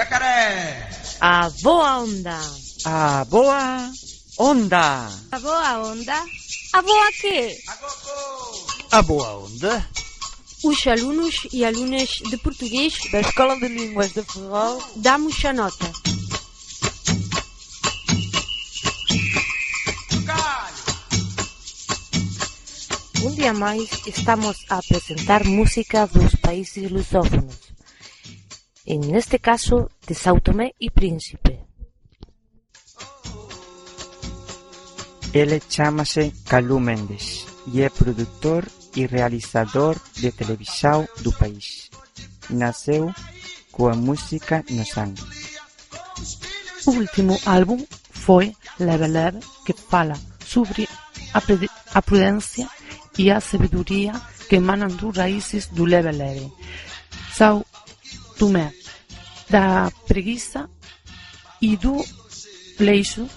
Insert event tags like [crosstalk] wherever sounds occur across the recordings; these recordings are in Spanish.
Jacaré! A boa onda! A boa onda! A boa onda? A boa quê? A boa onda? Os alunos e alunas de português da Escola de Línguas de Ferrol damos a nota. Um dia mais estamos a apresentar música dos países lusófonos. En este caso, de Sao Tomé e Príncipe. Ele chama-se Calú Mendes e é produtor e realizador de televisão do país. Nasceu coa música no sangue. O último álbum foi Leve Leve, que fala sobre a, a prudência e a sabedoria que emanam dos raízes do leve leve. Sao Tomé, da preguiça e do leixo,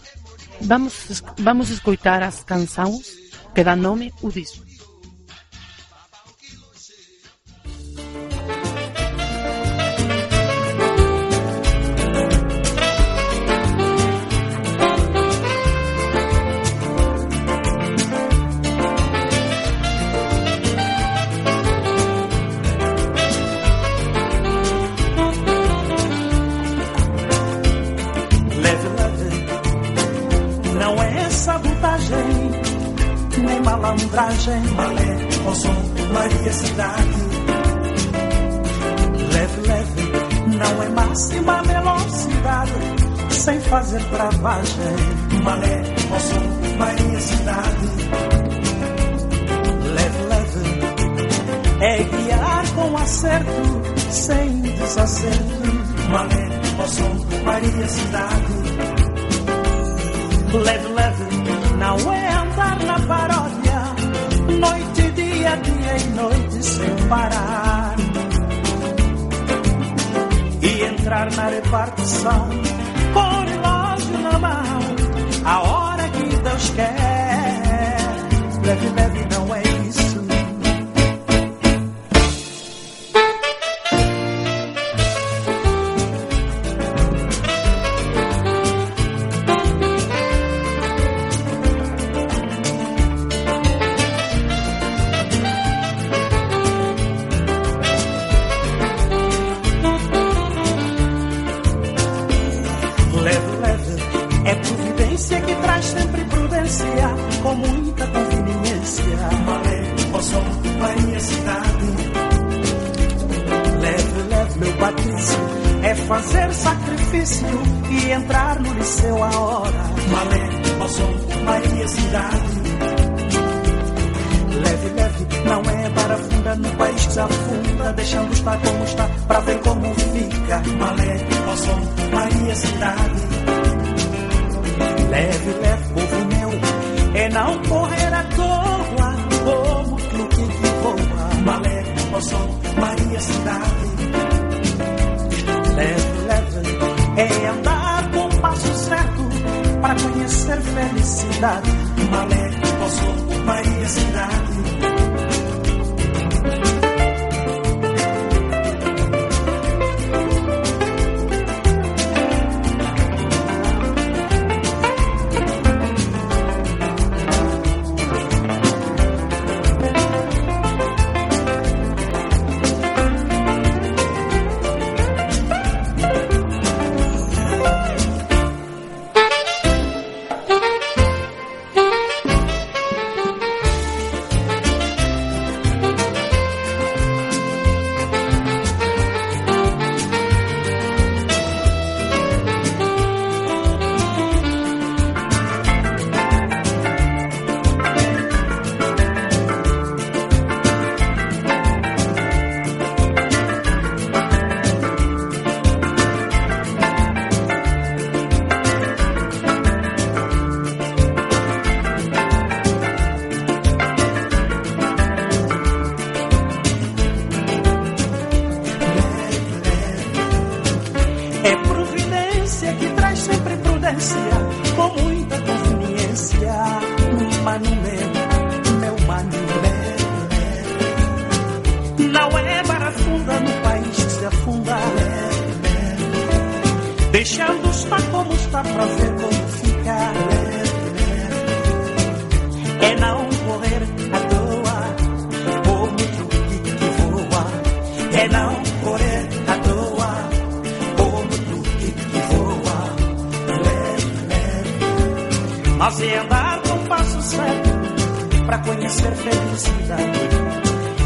vamos, vamos escutar as canções que dão nome ao disco. Malandragem. Malé, som, Maria Cidade. Leve, leve, não é máxima velocidade, sem fazer travagem. Malé, som, Maria Cidade. Leve, leve, é guiar com acerto, sem desacerto. Malé, som, Maria Cidade. Leve, leve, não é dia, dia e noite sem parar. E entrar na repartição com o relógio na mão, a hora que Deus quer. Leve, leve, não é felicidade.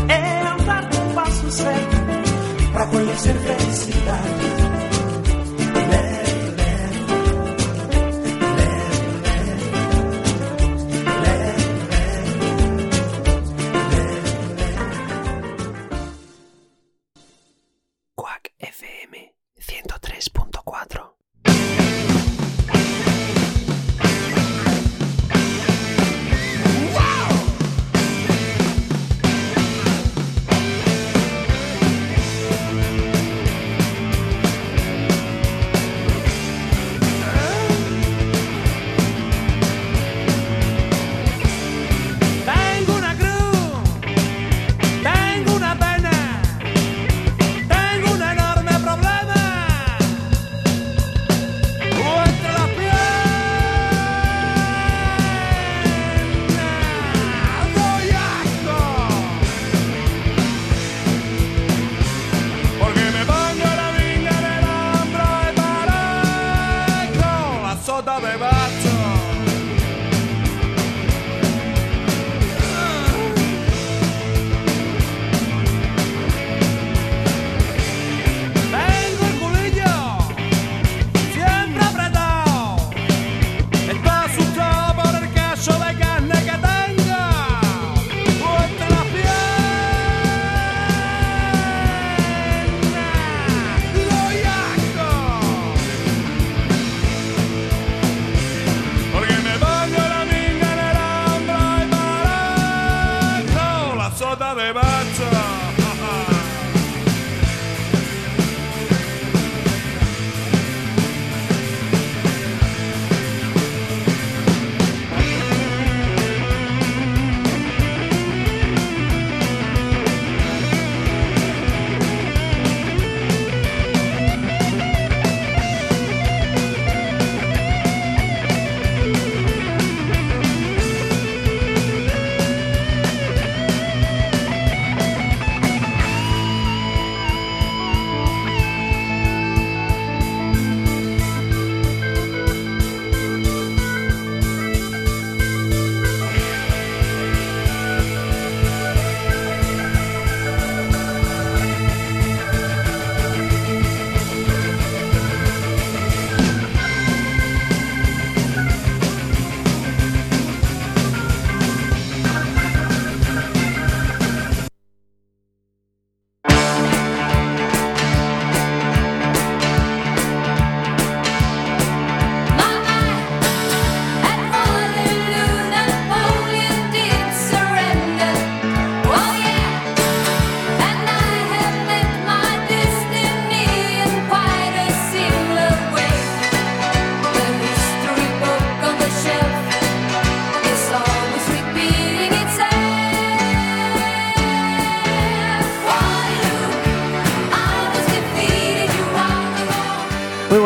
É andar com passo certo pra conhecer felicidade.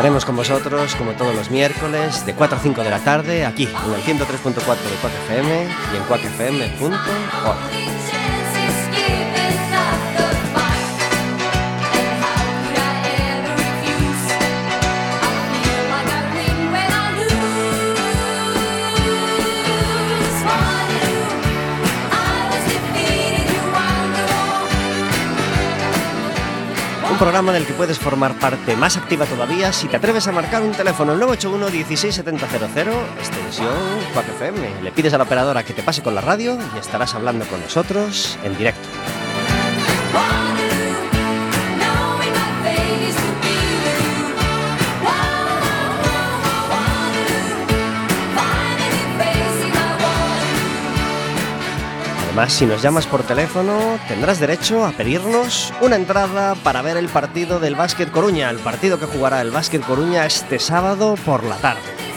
estaremos con vosotros como todos los miércoles de 4 a 5 de la tarde aquí en el 103.4 de 4FM y en 4fm.org. programa del que puedes formar parte más activa todavía si te atreves a marcar un teléfono el 981 16700 extensión Quack FM. Le pides a la operadora que te pase con la radio y estarás hablando con nosotros en directo. Si nos llamas por teléfono, tendrás derecho a pedirnos una entrada para ver el partido del Básquet Coruña, el partido que jugará el Básquet Coruña este sábado por la tarde.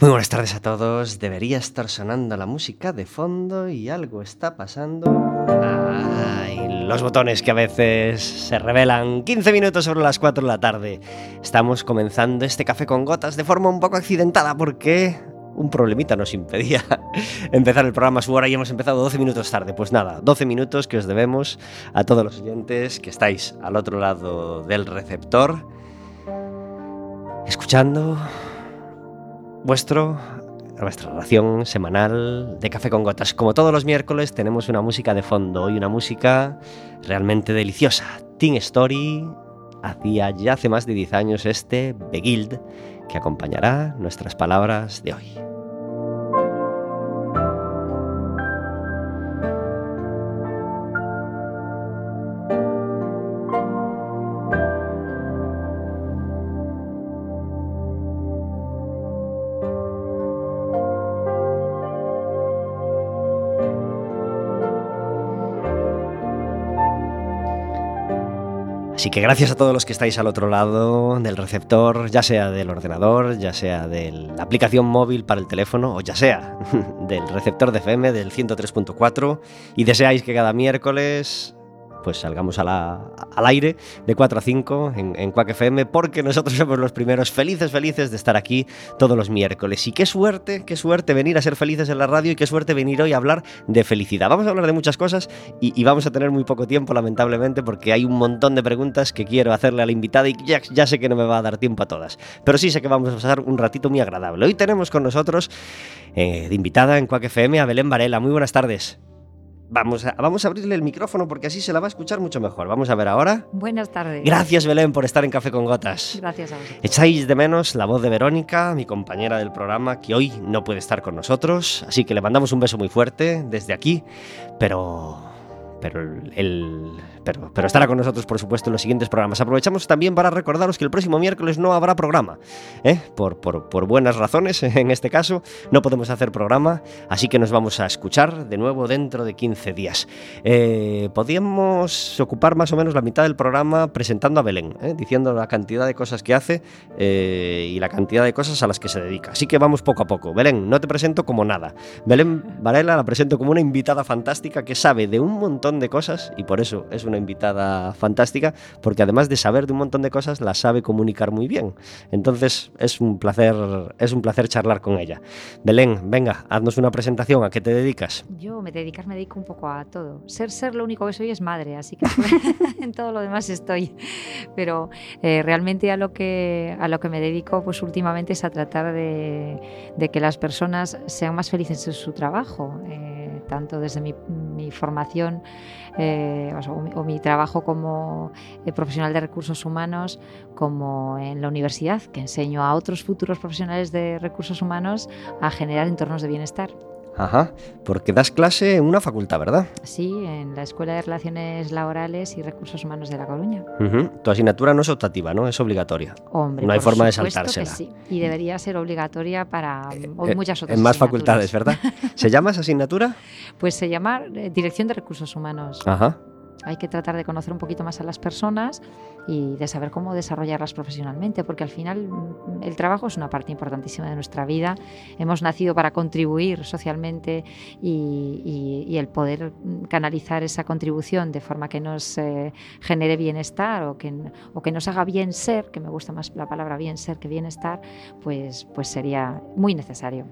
Muy buenas tardes a todos. Debería estar sonando la música de fondo y algo está pasando. Ay, los botones que a veces se revelan. 15 minutos sobre las 4 de la tarde. Estamos comenzando este café con gotas de forma un poco accidentada porque un problemita nos impedía [laughs] empezar el programa a su hora y hemos empezado 12 minutos tarde. Pues nada, 12 minutos que os debemos a todos los oyentes que estáis al otro lado del receptor, escuchando vuestro nuestra ración semanal de café con gotas. Como todos los miércoles tenemos una música de fondo y una música realmente deliciosa. Teen Story hacía ya hace más de 10 años este Beguild que acompañará nuestras palabras de hoy. Así que gracias a todos los que estáis al otro lado del receptor, ya sea del ordenador, ya sea de la aplicación móvil para el teléfono o ya sea [laughs] del receptor de FM del 103.4 y deseáis que cada miércoles pues salgamos a la- al aire de 4 a 5 en, en FM porque nosotros somos los primeros felices, felices de estar aquí todos los miércoles. Y qué suerte, qué suerte venir a ser felices en la radio y qué suerte venir hoy a hablar de felicidad. Vamos a hablar de muchas cosas y, y vamos a tener muy poco tiempo, lamentablemente, porque hay un montón de preguntas que quiero hacerle a la invitada y ya, ya sé que no me va a dar tiempo a todas. Pero sí sé que vamos a pasar un ratito muy agradable. Hoy tenemos con nosotros eh, de invitada en Quack FM a Belén Varela. Muy buenas tardes. Vamos a, vamos a abrirle el micrófono porque así se la va a escuchar mucho mejor. Vamos a ver ahora. Buenas tardes. Gracias Belén por estar en Café con Gotas. Gracias a vosotros. Echáis de menos la voz de Verónica, mi compañera del programa, que hoy no puede estar con nosotros, así que le mandamos un beso muy fuerte desde aquí, pero... Pero, el, el- pero, estará con nosotros, por supuesto, en los siguientes programas. Aprovechamos también para recordaros que el próximo miércoles no habrá programa. ¿eh? Por, buenas razones, [laughs] en este caso, no podemos hacer programa, así que nos vamos a escuchar de nuevo dentro de 15 días. Eh, podríamos ocupar más o menos la mitad del programa presentando a Belén, ¿eh? diciendo la cantidad de cosas que hace eh, y la cantidad de cosas a las que se dedica. Así que vamos poco a poco. Belén, no te presento como nada. Belén Varela la presento como una invitada fantástica que sabe de un montón de cosas y por eso es una invitada fantástica, porque además de saber de un montón de cosas, la sabe comunicar muy bien. Entonces es un placer, es un placer charlar con ella. Belén, venga, haznos una presentación. ¿A qué te dedicas? Yo me dedicar me dedico un poco a todo. Ser ser lo único que soy es madre, así que [laughs] en todo lo demás estoy. Pero eh, realmente a lo que a lo que me dedico, pues últimamente es a tratar de, de que las personas sean más felices en su trabajo, eh, tanto desde mi, mi formación eh, o, o mi trabajo como eh, profesional de recursos humanos, como en la universidad, que enseño a otros futuros profesionales de recursos humanos a generar entornos de bienestar. Ajá, porque das clase en una facultad, ¿verdad? Sí, en la Escuela de Relaciones Laborales y Recursos Humanos de La Coruña. Ujú. Tu asignatura no es optativa, ¿no? Es obligatoria. Hombre, No hay por forma de supuesto que saltársela. sí. Y debería ser obligatoria para mm, Eh, muchas otras En más facultades, ¿verdad? ¿Se llama esa asignatura? [laughs] Pues se llama eh, Dirección de Recursos Humanos. Ajá. Hay que tratar de conocer un poquito más a las personas y de saber cómo desarrollarlas profesionalmente, porque al final mm, el trabajo es una parte importantísima de nuestra vida. Hemos nacido para contribuir socialmente y, el poder mm, canalizar esa contribución de forma que nos eh, genere bienestar o que, o que nos haga bien ser, que me gusta más la palabra bien ser que bienestar, pues, pues sería muy necesario.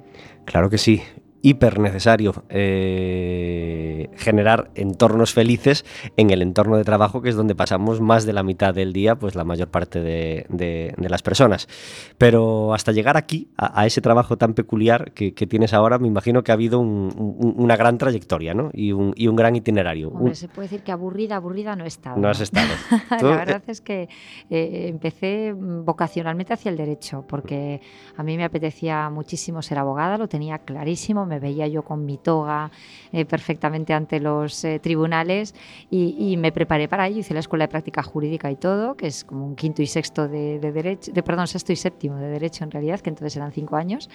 Claro que sí. Hiper necesario eh, generar entornos felices en el entorno de trabajo, que es donde pasamos más de la mitad del día, pues la mayor parte de, de- de las personas. Pero hasta llegar aquí, a, a ese trabajo tan peculiar que, que tienes ahora, me imagino que ha habido un- un- una gran trayectoria ¿no? y, un, y un gran itinerario. Hombre, se puede decir que aburrida, aburrida no he estado. no has estado. [laughs] La eh, verdad es que eh, empecé mm, vocacionalmente hacia el derecho, porque a mí me apetecía muchísimo ser abogada, lo tenía clarísimo, me veía yo con mi toga eh, perfectamente ante los eh, tribunales y, y me preparé para ello, hice la escuela de práctica jurídica y todo, que es como un quinto y sexto de, de derecho, de, perdón, sexto y séptimo de derecho en realidad, que entonces eran cinco años,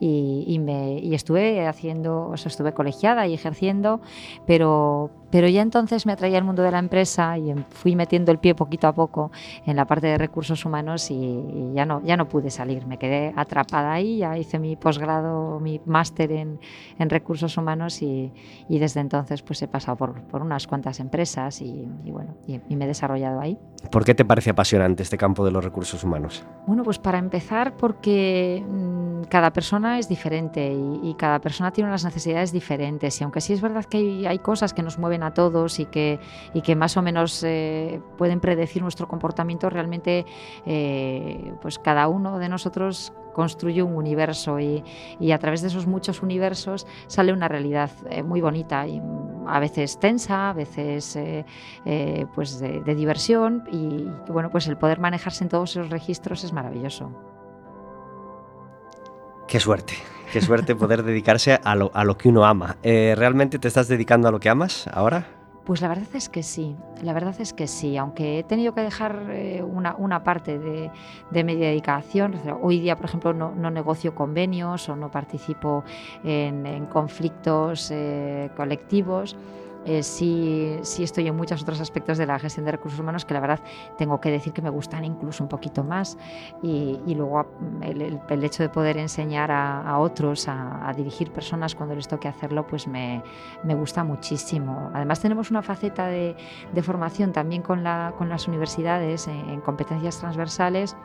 y, y me, y estuve haciendo, o sea, estuve colegiada y ejerciendo, pero, pero ya entonces me atraía el mundo de la empresa y em- fui metiendo el pie poquito a poco en la parte de recursos humanos y, y ya, no, ya no pude salir. Me quedé atrapada ahí, ya hice mi posgrado, mi máster en, en recursos humanos y, y desde entonces pues he pasado por, por unas cuantas empresas y, y bueno, y, me he desarrollado ahí. ¿Por qué te parece apasionante este campo de los recursos humanos? Bueno, pues para empezar, porque mm, cada persona es diferente y, y cada persona tiene unas necesidades diferentes. Y aunque sí es verdad que hay, hay cosas que nos mueven a todos y que, y que más o menos eh, pueden predecir nuestro comportamiento, realmente eh, pues cada uno de nosotros construye un universo y, y a través de esos muchos universos sale una realidad eh, muy bonita y mm, a veces tensa, a veces pues de diversión y bueno pues el poder manejarse en todos esos registros es maravilloso. Qué suerte, qué suerte poder dedicarse a lo, a lo que uno ama. Eh, ¿Realmente te estás dedicando a lo que amas ahora? Pues la verdad es que sí, la verdad es que sí, aunque he tenido que dejar eh, una, una parte de, de mi dedicación. Hoy día, por ejemplo, no, no negocio convenios o no participo en, en conflictos eh, colectivos. Eh, sí, estoy en muchos otros aspectos de la gestión de recursos humanos que la verdad tengo que decir que me gustan incluso un poquito más y, luego el, hecho de poder enseñar a, otros a, dirigir personas cuando les toque hacerlo pues me, gusta muchísimo. Además tenemos una faceta de, formación también con, la, con las universidades en competencias transversales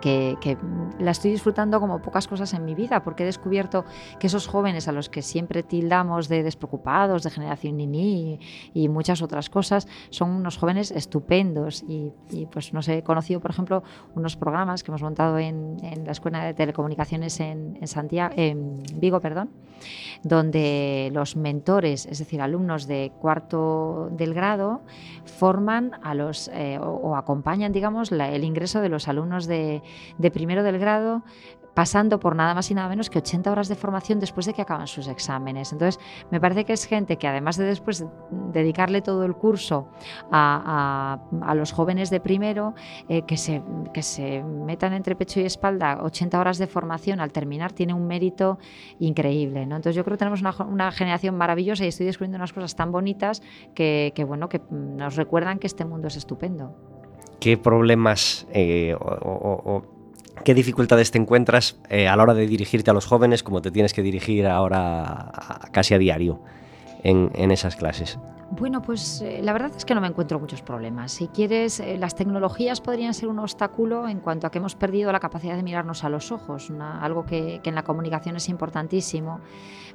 que, la estoy disfrutando como pocas cosas en mi vida, porque he descubierto que esos jóvenes a los que siempre tildamos de despreocupados, de generación niní y, muchas otras cosas, son unos jóvenes estupendos. Y, pues no sé, he conocido, por ejemplo, unos programas que hemos montado en, en la Escuela de Telecomunicaciones en, Santiago, en Vigo, perdón, donde los mentores, es decir, alumnos de cuarto del grado, forman a los eh, o, acompañan, digamos, el ingreso de los alumnos de, de primero del grado pasando por nada más y nada menos que 80 horas de formación después de que acaban sus exámenes. Entonces, me parece que es gente que además de después dedicarle todo el curso a, a- los jóvenes de primero, eh, que, se, que se metan entre pecho y espalda 80 horas de formación al terminar, tiene un mérito increíble. ¿no? Entonces, yo creo que tenemos una, una generación maravillosa y estoy descubriendo unas cosas tan bonitas que, bueno, que nos recuerdan que este mundo es estupendo. ¿Qué problemas eh, o, qué dificultades te encuentras eh, a la hora de dirigirte a los jóvenes como te tienes que dirigir ahora casi a diario en, esas clases? Bueno, pues eh, la verdad es que no me encuentro muchos problemas. Si quieres, las tecnologías podrían ser un obstáculo en cuanto a que hemos perdido la capacidad de mirarnos a los ojos, algo que, que en la comunicación es importantísimo.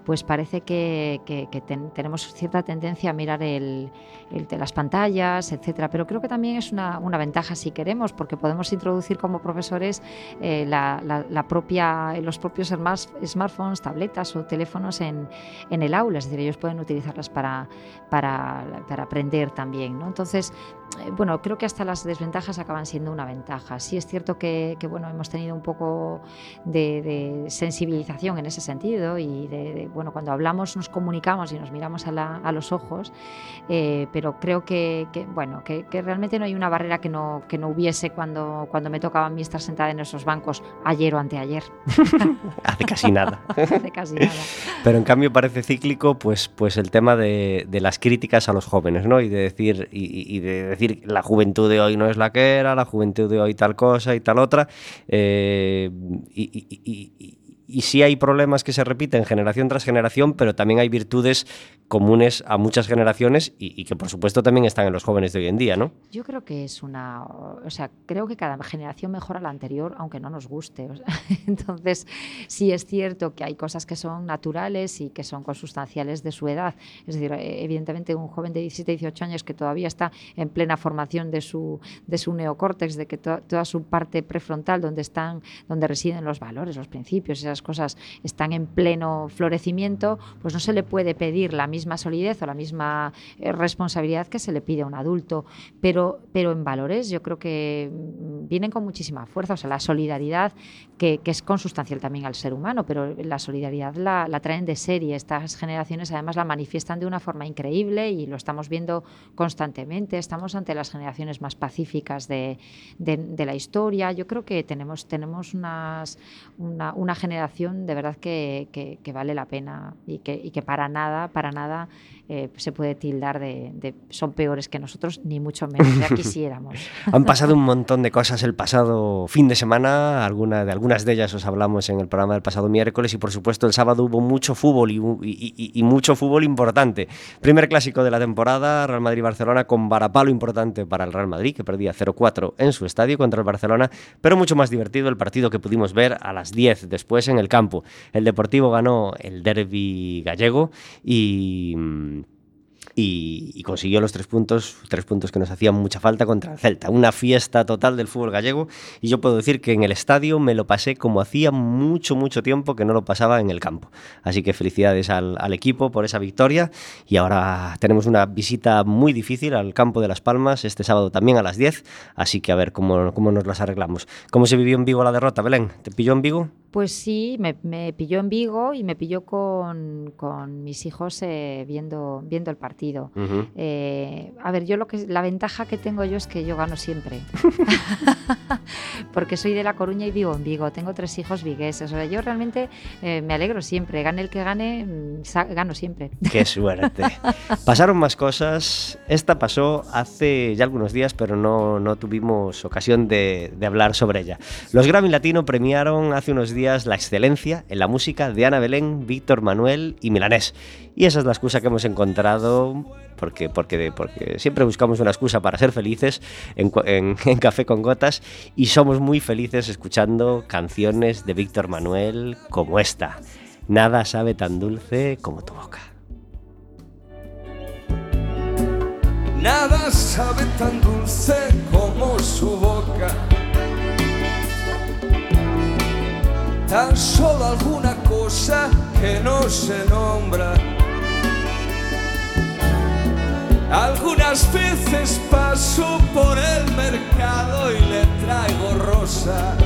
Pues parece que, que- que ten- tenemos cierta tendencia a mirar las pantallas, etcétera. Pero creo que también es una, ventaja si queremos, porque podemos introducir como profesores eh, los propios smartphones, tabletas o teléfonos en, el aula. Es decir, ellos pueden utilizarlas para para, aprender también. ¿no? Entonces, bueno, creo que hasta las desventajas acaban siendo una ventaja. Sí es cierto que, que, bueno, hemos tenido un poco de, de sensibilización en ese sentido y de, de, bueno, cuando hablamos nos comunicamos y nos miramos a, la, a los ojos, eh, pero creo que, que bueno, que, que, realmente no hay una barrera que no, que no hubiese cuando, cuando me tocaba a mí estar sentada en esos bancos ayer o anteayer. [laughs] Hace casi nada. Hace casi nada. Pero en cambio parece cíclico pues, pues el tema de, de las críticas a los jóvenes, ¿no? Y de decir, y, y, de decir la juventud de hoy no es la que era, la juventud de hoy tal cosa y tal otra. Eh, y, y, y sí hay problemas que se repiten generación tras generación, pero también hay virtudes comunes a muchas generaciones y, y que por supuesto también están en los jóvenes de hoy en día, ¿no? Yo creo que es una, o sea, creo que cada generación mejora la anterior, aunque no nos guste. [laughs] entonces, sí es cierto que hay cosas que son naturales y que son consustanciales de su edad. Es decir, eh, evidentemente un joven de 17, 18 años que todavía está en plena formación de su, de su neocórtex, de que to- toda su parte prefrontal, donde están, donde residen los valores, los principios, esas cosas están en pleno florecimiento, pues no se le puede pedir la misma solidez o la misma eh, responsabilidad que se le pide a un adulto. Pero, pero en valores yo creo que mm, vienen con muchísima fuerza. O sea, la solidaridad, que, es consustancial también al ser humano, pero la solidaridad la, traen de serie. Estas generaciones además la manifiestan de una forma increíble y lo estamos viendo constantemente. Estamos ante las generaciones más pacíficas de, de- la historia. Yo creo que tenemos, tenemos una, una generación de verdad que, que- que vale la pena y que, y que para nada, para nada eh, se puede tildar de, de son peores que nosotros, ni mucho menos, ya quisiéramos. [laughs] Han pasado un montón de cosas el pasado fin de semana, alguna, de algunas de ellas os hablamos en el programa del pasado miércoles y por supuesto el sábado hubo mucho fútbol y, y- y- y mucho fútbol importante. Primer clásico de la temporada, Real Madrid-Barcelona con varapalo importante para el Real Madrid que perdía 0-4 en su estadio contra el Barcelona, pero mucho más divertido el partido que pudimos ver a las 10 después en el campo. El Deportivo ganó el derby gallego y... y, y consiguió los tres puntos, tres puntos que nos hacían mucha falta contra el Celta. Una fiesta total del fútbol gallego y yo puedo decir que en el estadio me lo pasé como hacía mucho, mucho tiempo que no lo pasaba en el campo. Así que felicidades al, al equipo por esa victoria y ahora tenemos una visita muy difícil al campo de Las Palmas este sábado también a las 10, así que a ver cómo, cómo nos las arreglamos. ¿Cómo se vivió en Vigo la derrota, Belén? ¿Te pilló en Vigo? Pues sí, me, me pilló en Vigo y me pilló con, con mis hijos eh, viendo, viendo el partido. Ujú. Eh, a ver, yo lo que la ventaja que tengo yo es que yo gano siempre. [laughs] Porque soy de La Coruña y vivo en Vigo. Tengo tres hijos vigueses. O sea, yo realmente eh, me alegro siempre. Gane el que gane, mm, gano siempre. Qué suerte. [laughs] Pasaron más cosas. Esta pasó hace ya algunos días, pero no, no tuvimos ocasión de, de hablar sobre ella. Los Grammy Latino premiaron hace unos días la excelencia en la música de Ana Belén, Víctor Manuel y Milanés. Y esa es la excusa que hemos encontrado, porque, porque, porque siempre buscamos una excusa para ser felices en, [laughs] en Café con Gotas y somos muy felices escuchando canciones de Víctor Manuel como esta. Nada sabe tan dulce como tu boca. Nada sabe tan dulce como su boca. Tan solo alguna cosa que no se nombra. Algunas veces paso por el mercado y le traigo rosa.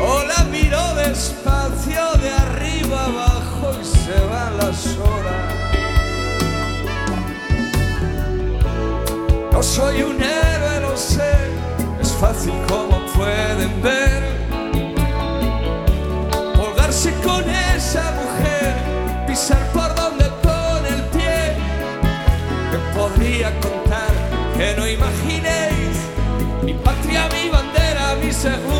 O la miro despacio de arriba abajo y se van las horas. No soy un héroe, lo sé, es fácil como pueden ver. Colgarse con esa mujer, pisar por donde pone el pie. Me podría contar que no imaginéis mi patria, mi bandera, mi segunda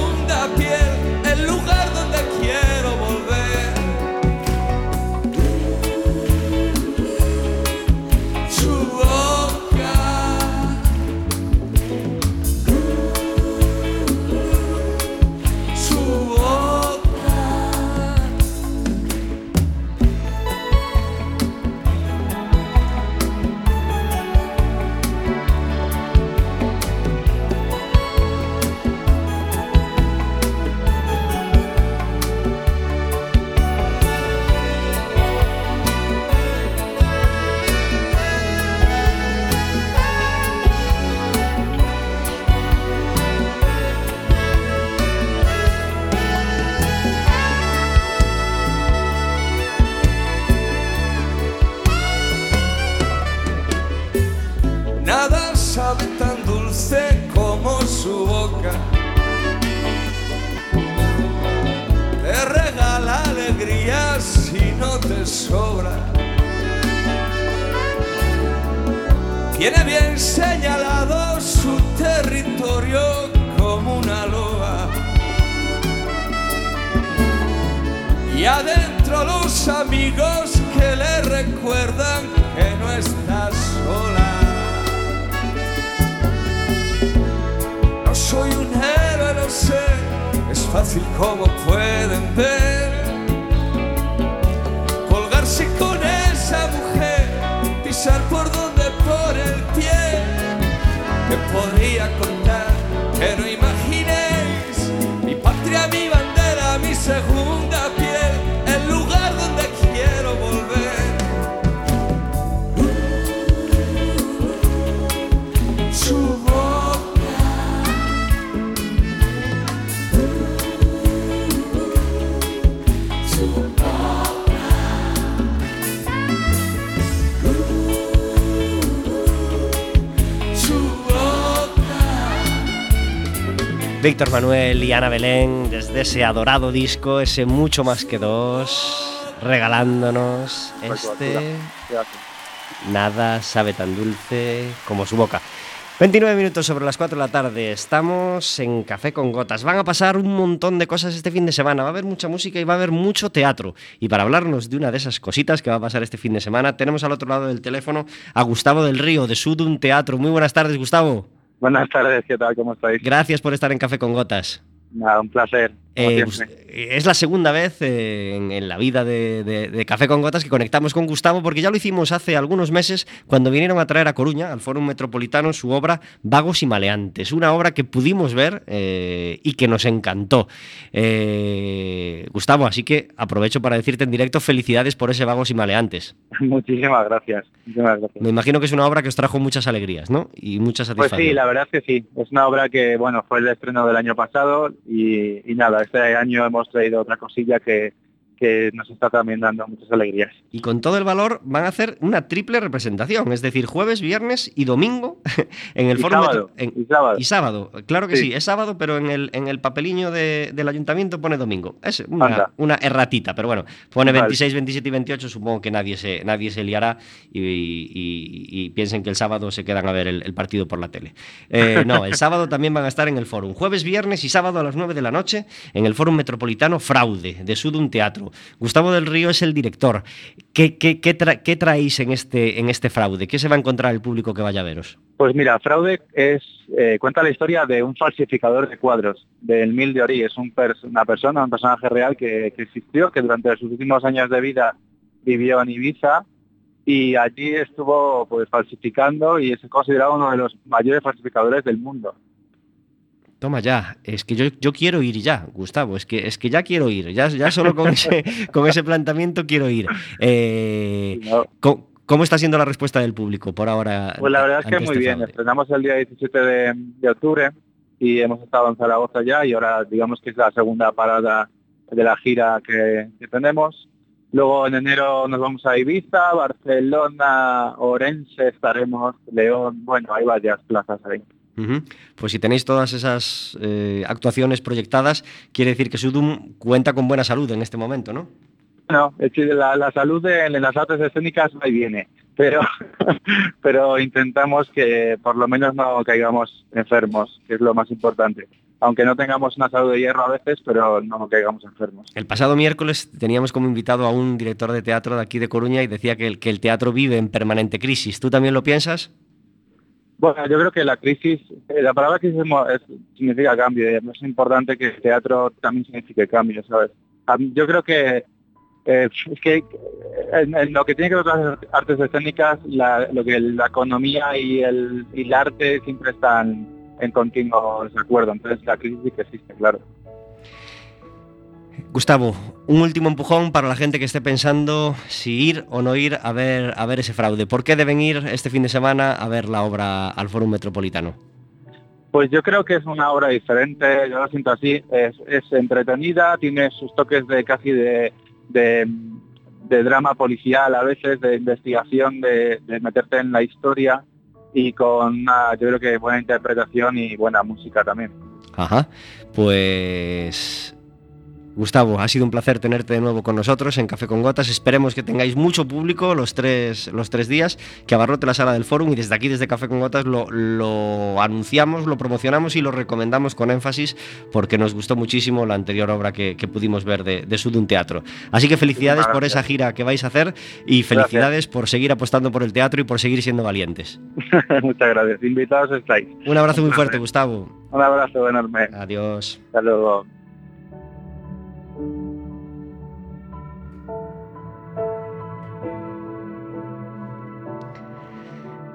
tiene bien señalado su territorio como una loa. Y adentro los amigos que le recuerdan que no está sola. No soy un héroe, no sé, es fácil como pueden ver. Podría contar, no imaginéis. Mi patria, mi bandera, mi segunda Víctor Manuel y Ana Belén, desde ese adorado disco, ese mucho más que dos, regalándonos este Nada sabe tan dulce como su boca. 29 minutos sobre las 4 de la tarde. Estamos en Café con Gotas. Van a pasar un montón de cosas este fin de semana. Va a haber mucha música y va a haber mucho teatro. Y para hablarnos de una de esas cositas que va a pasar este fin de semana, tenemos al otro lado del teléfono a Gustavo del Río, de Sudun Teatro. Muy buenas tardes, Gustavo. Buenas tardes, ¿qué tal? ¿Cómo estáis? Gracias por estar en Café con Gotas. Nada, un placer. Eh. Gus- es la segunda vez eh, en, en la vida de, de- de Café con Gotas que conectamos con Gustavo, porque ya lo hicimos hace algunos meses cuando vinieron a traer a Coruña, al Fórum Metropolitano, su obra Vagos y Maleantes. Una obra que pudimos ver eh, y que nos encantó. Eh, Gustavo, así que aprovecho para decirte en directo felicidades por ese Vagos y Maleantes. [laughs] Muchísimas gracias. Muchísimas gracias. Me imagino que es una obra que os trajo muchas alegrías, ¿no? Y mucha Pues satisfacción. sí, la verdad es que sí. Es una obra que, bueno, fue el estreno del año pasado y, y nada, este año hemos traído otra cosilla que, que nos está también dando muchas alegrías. Y con todo el valor van a hacer una triple representación, es decir, jueves, viernes y domingo [laughs] en el Y foro sábado, en- y sábado. y sábado. Claro que sí. Sí. es sábado, pero en el, en el papeliño de- del ayuntamiento pone domingo. Es una, una erratita, pero bueno, pone Vale. 26, 27 y 28, supongo que nadie se, nadie se liará y, y- piensen que el sábado se quedan a ver el, el partido por la tele. Eh, no, el [laughs] sábado también van a estar en el fórum. Jueves, viernes y sábado a las 9 de la noche en el fórum metropolitano Fraude, de Sudun Teatro. Gustavo del Río es el director. ¿Qué, qué, qué tra- qué traéis en este, en este fraude? ¿Qué se va a encontrar el público que vaya a veros? Pues mira, Fraude es eh, cuenta la historia de un falsificador de cuadros, del Mil de Ori. Es un una persona, un personaje real que, que existió, que durante sus últimos años de vida vivió en Ibiza y allí estuvo pues falsificando y es considerado uno de los mayores falsificadores del mundo. Toma ya, es que yo, yo quiero ir ya, Gustavo, es que, es que ya quiero ir, ya, ya solo con ese, [laughs] con ese planteamiento quiero ir. Eh, ¿no? ¿cómo, cómo está siendo la respuesta del público por ahora? Pues la verdad es que muy este bien. fraude? Estrenamos el día 17 de, de octubre y hemos estado en Zaragoza ya y ahora digamos que es la segunda parada de la gira que, que tenemos. Luego en enero nos vamos a Ibiza, Barcelona, Orense estaremos, León, bueno, hay varias plazas ahí. Pues si tenéis todas esas eh, actuaciones proyectadas, quiere decir que Sudum cuenta con buena salud en este momento, ¿no? Bueno, es decir, la, la salud en las artes escénicas va y viene, pero, [laughs] pero intentamos que por lo menos no caigamos enfermos, que es lo más importante. Aunque no tengamos una salud de hierro a veces, pero no caigamos enfermos. El pasado miércoles teníamos como invitado a un director de teatro de aquí de Coruña y decía que el, que el teatro vive en permanente crisis. ¿Tú también lo piensas? Bueno, yo creo que la crisis, eh, la palabra crisis es significa cambio y es importante que el teatro también signifique cambio, ¿sabes? Yo creo que eh, que en, en lo que tiene que ver con las artes escénicas, la, lo que la economía y el, y el arte siempre están en continuo desacuerdo, entonces la crisis sí que existe, claro. Gustavo, un último empujón para la gente que esté pensando si ir o no ir a ver, a ver ese fraude. ¿Por qué deben ir este fin de semana a ver la obra al Fórum Metropolitano? Pues yo creo que es una obra diferente, yo lo siento así, es, es entretenida, tiene sus toques de casi de, de, de drama policial a veces, de investigación, de, de meterte en la historia y con una, yo creo que buena interpretación y buena música también. Ajá. Pues Gustavo, ha sido un placer tenerte de nuevo con nosotros en Café con Gotas. Esperemos que tengáis mucho público los tres, los tres días, que abarrote la sala del fórum y desde aquí, desde Café con Gotas, lo, lo anunciamos, lo promocionamos y lo recomendamos con énfasis porque nos gustó muchísimo la anterior obra que, que pudimos ver de, de Sudun Teatro. Así que felicidades por esa gira que vais a hacer y felicidades por seguir apostando por el teatro y por seguir siendo valientes. [laughs] Muchas gracias. Invitados estáis. Un abrazo muy fuerte, Gustavo. Un abrazo enorme. Adiós. Hasta luego.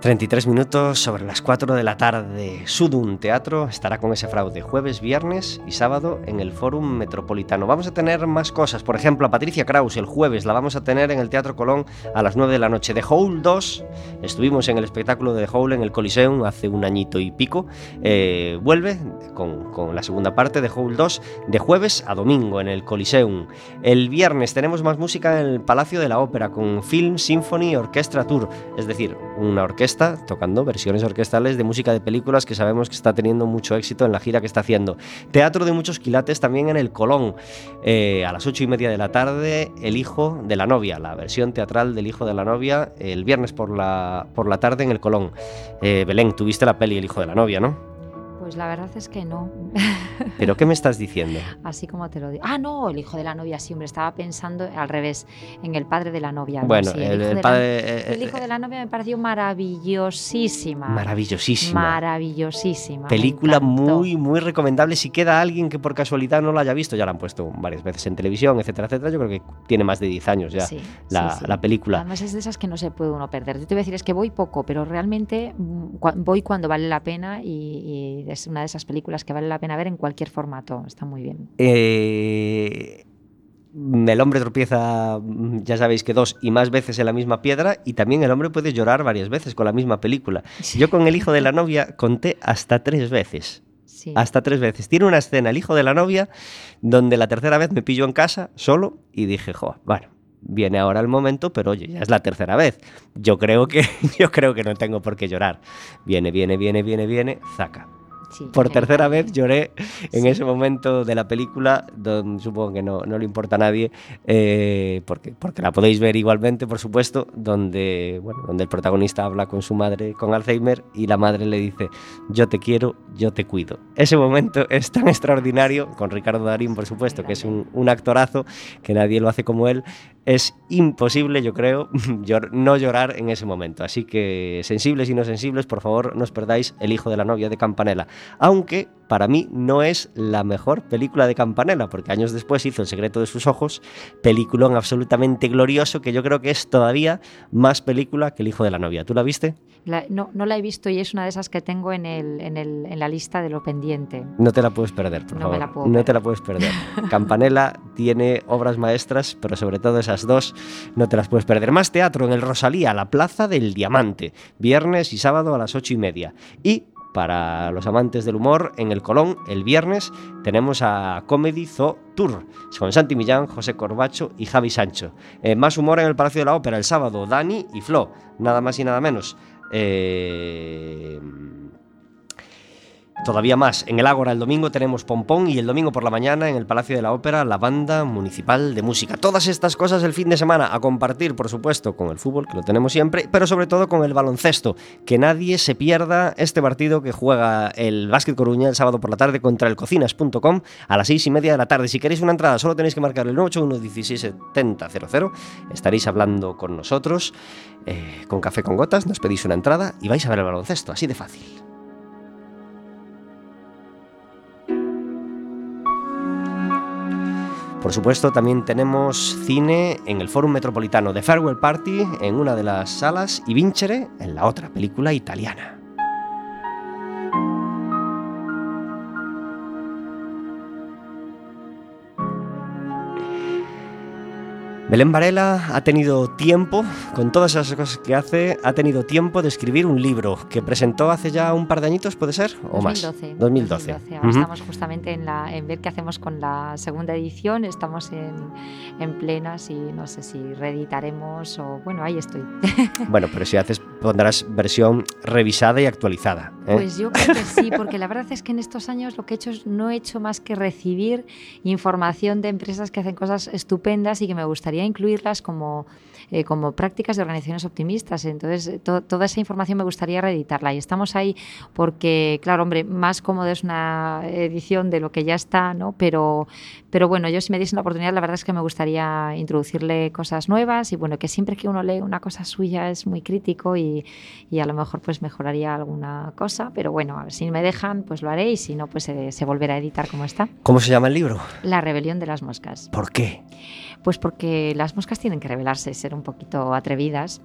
33 minutos sobre las 4 de la tarde. Sudun Teatro estará con ese fraude jueves, viernes y sábado en el Fórum Metropolitano. Vamos a tener más cosas. Por ejemplo, a Patricia Kraus el jueves la vamos a tener en el Teatro Colón a las 9 de la noche. De Hole 2, estuvimos en el espectáculo de Hole en el Coliseum hace un añito y pico. Eh, vuelve con, con la segunda parte de Hole 2 de jueves a domingo en el Coliseum. El viernes tenemos más música en el Palacio de la Ópera con Film Symphony Orchestra Tour, es decir, una orquesta tocando versiones orquestales de música de películas que sabemos que está teniendo mucho éxito en la gira que está haciendo. Teatro de muchos quilates también en el Colón. Eh, a las ocho y media de la tarde, El hijo de la novia, la versión teatral del hijo de la novia, el viernes por la, por la tarde en el Colón. Eh, Belén, tuviste la peli El hijo de la novia, ¿no? Pues la verdad es que no. [laughs] ¿Pero qué me estás diciendo? Así como te lo digo. Ah, no, el hijo de la novia, sí, hombre, estaba pensando al revés, en el padre de la novia. ¿no? Bueno, Sí, el, hijo el padre... La, eh, el hijo eh, de la novia me pareció maravillosísima. Maravillosísima. Maravillosísima. Película muy, muy recomendable. Si queda alguien que por casualidad no la haya visto, ya la han puesto varias veces en televisión, etcétera, etcétera. Yo creo que tiene más de 10 años ya Sí, la, sí, sí. la película. Además es de esas que no se puede uno perder. Yo te voy a decir, es que voy poco, pero realmente mm, voy cuando vale la pena y, y es una de esas películas que vale la pena ver en cualquier formato. Está muy bien. Eh, el hombre tropieza, ya sabéis que dos y más veces en la misma piedra, y también el hombre puede llorar varias veces con la misma película. Yo con el hijo de la novia conté hasta tres veces. Sí. Hasta tres veces. Tiene una escena, el hijo de la novia, donde la tercera vez me pillo en casa solo y dije, jo, bueno, viene ahora el momento, pero oye, ya es la tercera vez. Yo creo que, [laughs] yo creo que no tengo por qué llorar. Viene, viene, viene, viene, viene, zaca. Sí, Por tercera vez lloré en Sí. ese momento de la película, donde supongo que no, no le importa a nadie, eh, porque, porque la podéis ver igualmente, por supuesto, donde, bueno, donde el protagonista habla con su madre con Alzheimer y la madre le dice, yo te quiero, yo te cuido. Ese momento es tan extraordinario, con Ricardo Darín, por supuesto, que es un, un actorazo, que nadie lo hace como él, es imposible, yo creo, [laughs] no llorar en ese momento. Así que, sensibles y no sensibles, por favor, no os perdáis El hijo de la novia de Campanella. Aunque para mí no es la mejor película de Campanella, porque años después hizo El secreto de sus ojos, peliculón absolutamente glorioso que yo creo que es todavía más película que El hijo de la novia. ¿Tú la viste? La- no, no la he visto y es una de esas que tengo en, el, en, el, en la lista de lo pendiente. No te la puedes perder, por No me favor. la puedo no perder. te la puedes perder. [laughs] Campanella tiene obras maestras, pero sobre todo esas dos no te las puedes perder. Más teatro en el Rosalía, la Plaza del Diamante, viernes y sábado a las ocho y media. Y para los amantes del humor, en el Colón, el viernes, tenemos a Comedy Zoo Tour, con Santi Millán, José Corbacho y Javi Sancho. Eh, más humor en el Palacio de la Ópera, el sábado, Dani y Flo, nada más y nada menos. Eh, Todavía más, en el Ágora el domingo tenemos Pompón y el domingo por la mañana en el Palacio de la Ópera la Banda Municipal de Música. Todas estas cosas el fin de semana a compartir, por supuesto, con el fútbol, que lo tenemos siempre, pero sobre todo con el baloncesto. Que nadie se pierda este partido que juega el Básquet Coruña el sábado por la tarde contra el cocinas.com a las seis y media de la tarde. Si queréis una entrada, solo tenéis que marcar el 981 167000. Estaréis hablando con nosotros, eh, con café con gotas, nos pedís una entrada y vais a ver el baloncesto, así de fácil. Por supuesto, también tenemos cine en el Fórum Metropolitano de Farewell Party en una de las salas y Vincere en la otra película italiana. Belén Varela ha tenido tiempo, con todas esas cosas que hace, ha tenido tiempo de escribir un libro que presentó hace ya un par de añitos, ¿puede ser? ¿O más? 2012. 2012. Ahora Ujú. estamos justamente en, la, en ver qué hacemos con la segunda edición. Estamos en, en plenas y no sé si reeditaremos o. Bueno, ahí estoy. [laughs] Bueno, pero si haces pondrás versión revisada y actualizada. ¿eh? Pues yo creo que sí, porque la verdad es que en estos años lo que he hecho es no he hecho más que recibir información de empresas que hacen cosas estupendas y que me gustaría incluirlas como, eh, como prácticas de organizaciones optimistas. Entonces, eh, to- toda esa información me gustaría reeditarla y estamos ahí porque, claro, hombre, más cómodo es una edición de lo que ya está, ¿no? Pero, pero bueno, yo si me diesen la oportunidad, la verdad es que me gustaría introducirle cosas nuevas y bueno, que siempre que uno lee una cosa suya es muy crítico y, y a lo mejor pues mejoraría alguna cosa, pero bueno, a ver, si me dejan, pues lo haré y si no, pues se, se volverá a editar como está. ¿Cómo se llama el libro? La rebelión de las moscas. ¿Por qué? Pues porque las moscas tienen que rebelarse, ser un poquito atrevidas.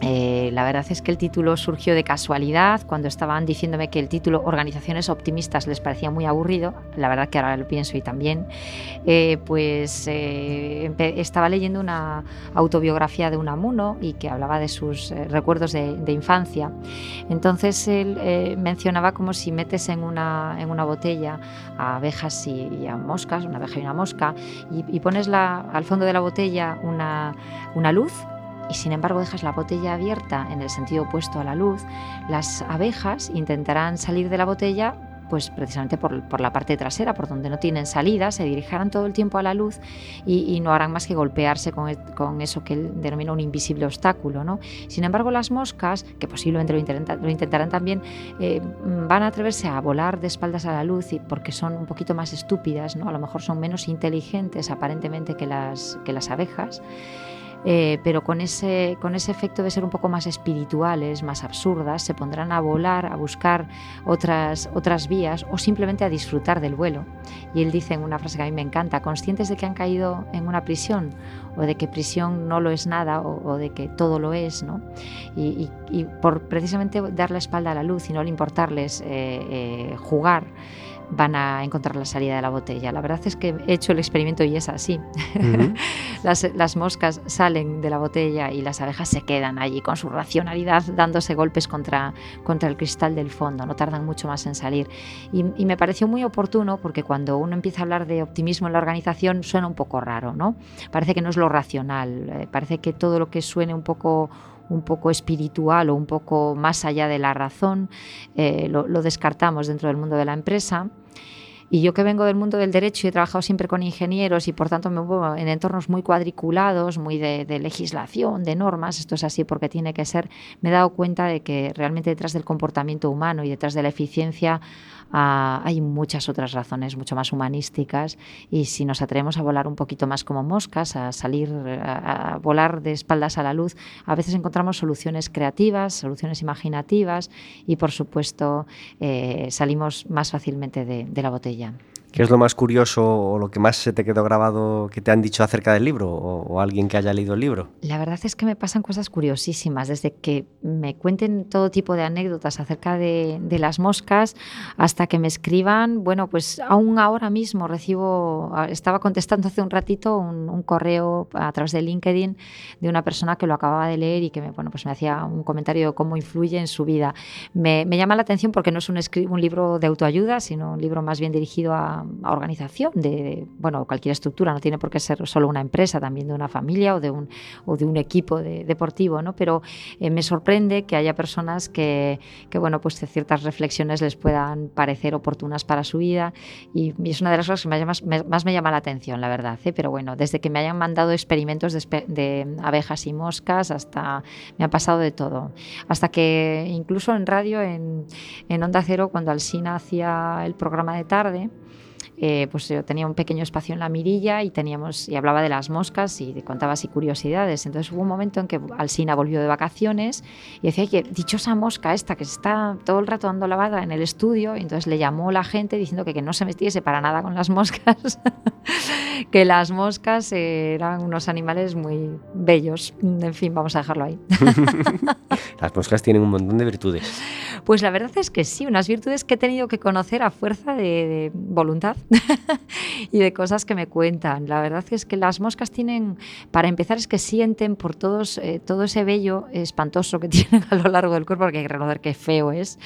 Eh, la verdad es que el título surgió de casualidad, cuando estaban diciéndome que el título Organizaciones Optimistas les parecía muy aburrido, la verdad que ahora lo pienso y también, eh, pues eh, estaba leyendo una autobiografía de Unamuno y que hablaba de sus recuerdos de, infancia. Entonces él mencionaba como si metes en una, botella a abejas y, a moscas, una abeja y una mosca, y, y pones al fondo de la botella una luz y sin embargo dejas la botella abierta en el sentido opuesto a la luz, las abejas intentarán salir de la botella pues precisamente por, por la parte trasera, por donde no tienen salida, se dirigirán todo el tiempo a la luz y, no harán más que golpearse con, con eso que él denomina un invisible obstáculo. ¿no? Sin embargo, las moscas, que posiblemente lo, intenta- intentarán también, eh, van a atreverse a volar de espaldas a la luz y porque son un poquito más estúpidas, ¿no? a lo mejor son menos inteligentes aparentemente que las, que las abejas. Eh, pero con ese, con ese efecto de ser un poco más espirituales, más absurdas, se pondrán a volar, a buscar otras, otras vías o simplemente a disfrutar del vuelo. Y él dice en una frase que a mí me encanta, conscientes de que han caído en una prisión o de que prisión no lo es nada o, de que todo lo es, ¿no? Y, y- y por precisamente dar la espalda a la luz y no le importarles eh, eh, jugar, van a encontrar la salida de la botella. La verdad es que he hecho el experimento y es así. Ujú. [laughs] las, las moscas salen de la botella y las abejas se quedan allí con su racionalidad dándose golpes contra, contra el cristal del fondo, no tardan mucho más en salir. Y, y me pareció muy oportuno porque cuando uno empieza a hablar de optimismo en la organización suena un poco raro, ¿no? Parece que no es lo racional, eh, parece que todo lo que suene un poco un poco espiritual o un poco más allá de la razón, eh, lo, lo descartamos dentro del mundo de la empresa. Y yo que vengo del mundo del derecho y he trabajado siempre con ingenieros y por tanto me muevo en entornos muy cuadriculados, muy de, de legislación, de normas, esto es así porque tiene que ser, me he dado cuenta de que realmente detrás del comportamiento humano y detrás de la eficiencia ah, hay muchas otras razones mucho más humanísticas y si nos atrevemos a volar un poquito más como moscas, a salir, a, a volar de espaldas a la luz, a veces encontramos soluciones creativas, soluciones imaginativas y por supuesto eh, salimos más fácilmente de, de la botella. vậy ¿Qué es lo más curioso o lo que más se te quedó grabado que te han dicho acerca del libro o, o alguien que haya leído el libro? La verdad es que me pasan cosas curiosísimas, desde que me cuenten todo tipo de anécdotas acerca de, de las moscas hasta que me escriban, bueno, pues aún ahora mismo recibo, estaba contestando hace un ratito un, un correo a través de LinkedIn de una persona que lo acababa de leer y que me, bueno, pues me hacía un comentario de cómo influye en su vida. Me, me llama la atención porque no es un, un libro de autoayuda, sino un libro más bien dirigido a, organización de, bueno, cualquier estructura, no tiene por qué ser solo una empresa, también de una familia o de un, o de un equipo de- deportivo, ¿no? Pero eh, me sorprende que haya personas que, que, bueno, pues ciertas reflexiones les puedan parecer oportunas para su vida y, y es una de las cosas que me- más me llama la atención, la verdad, ¿eh? Pero bueno, desde que me hayan mandado experimentos de, de abejas y moscas hasta me ha pasado de todo. Hasta que incluso en radio, en, en Onda Cero, cuando Alsina hacía el programa de tarde, eh, pues yo tenía un pequeño espacio en la mirilla y teníamos y hablaba de las moscas y contaba así curiosidades. Entonces hubo un momento en que Alsina volvió de vacaciones y decía que dichosa mosca esta que está todo el rato dando lavada en el estudio. Y entonces le llamó la gente diciendo que, que no se metiese para nada con las moscas, [laughs] que las moscas eh, eran unos animales muy bellos. En fin, vamos a dejarlo ahí. [laughs] Las moscas tienen un montón de virtudes. Pues la verdad es que sí, unas virtudes que he tenido que conocer a fuerza de, de voluntad. [laughs] y de cosas que me cuentan. La verdad es que las moscas tienen, para empezar, es que sienten por todos, eh, todo ese vello espantoso que [laughs] tienen a lo largo del cuerpo, porque hay que reconocer que feo es.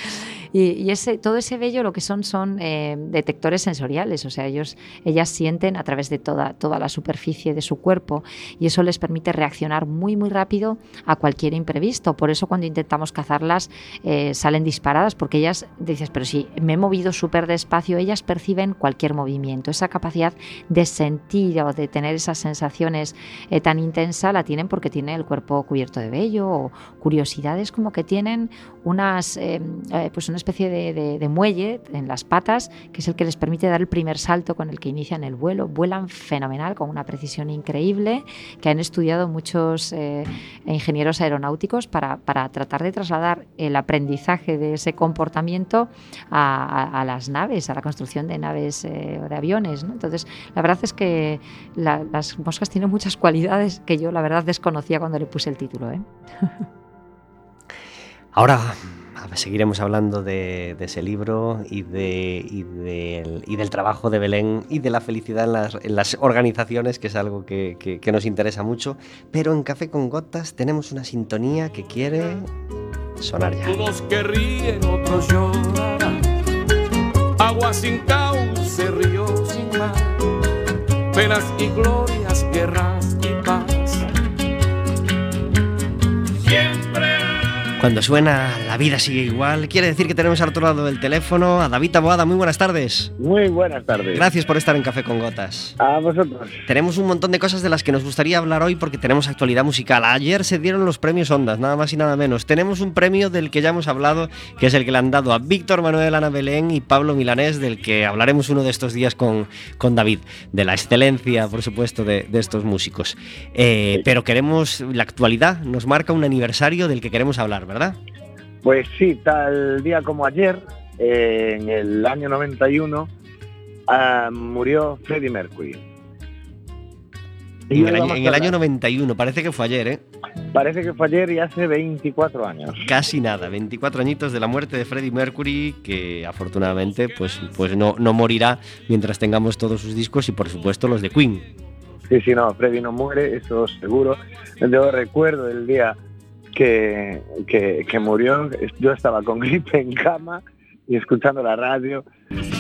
Y, y ese, todo ese vello lo que son son eh, detectores sensoriales, o sea, ellos, ellas sienten a través de toda, toda la superficie de su cuerpo y eso les permite reaccionar muy, muy rápido a cualquier imprevisto. Por eso cuando intentamos cazarlas eh, salen disparadas, porque ellas, dices, pero si me he movido súper despacio, ellas perciben cualquier movimiento. Esa capacidad de sentir o de tener esas sensaciones eh, tan intensa la tienen porque tienen el cuerpo cubierto de vello o curiosidades como que tienen unas, eh, eh, pues una especie de, muelle en las patas que es el que les permite dar el primer salto con el que inician el vuelo. Vuelan fenomenal, con una precisión increíble, que han estudiado muchos ingenieros aeronáuticos para, para tratar de trasladar el aprendizaje de ese comportamiento a las naves, a la construcción de naves eh, o de aviones. ¿no? Entonces, la verdad es que la- las moscas tienen muchas [laughs] cualidades que yo, la verdad, desconocía cuando le puse el título. ¿eh? [laughs] Ahora seguiremos hablando de, de ese libro y, de, y, del, y del trabajo de Belén y de la felicidad en las, en las organizaciones, que es algo que, que- que nos interesa mucho. Pero en Café con Gotas tenemos una sintonía que quiere sonar ya. Unos que ríen, otros llorarán. Agua sin cauce, río sin mar. Penas y glorias, guerras Cuando suena La vida sigue igual, quiere decir que tenemos al otro lado del teléfono a David Taboada. Muy buenas tardes. Muy buenas tardes. Gracias por estar en Café con Gotas. A vosotros. Tenemos un montón de cosas de las que nos gustaría hablar hoy porque tenemos actualidad musical. Ayer se dieron los premios Ondas, nada más y nada menos. Tenemos un premio del que ya hemos hablado, que es el que le han dado a Víctor Manuel Ana Belén y Pablo Milanés, del que hablaremos uno de estos días con, con David, de la excelencia, por supuesto, de, de estos músicos. Eh, pero queremos, la actualidad nos marca un aniversario del que queremos hablar, ¿verdad? Pues sí, tal día como ayer, eh, en el año 91, ah, murió Freddie Mercury. Y En el, año, vamos en a el año hablar- 91, parece que fue ayer, ¿eh? Parece que fue ayer y hace 24 años. Casi nada, 24 añitos de la muerte de Freddie Mercury, que afortunadamente pues, pues no, no morirá mientras tengamos todos sus discos y por supuesto los de Queen. Sí, sí, no, Freddie no muere, eso seguro. Yo recuerdo el día que, que, murió, yo estaba con [laughs] gripe en cama y escuchando la radio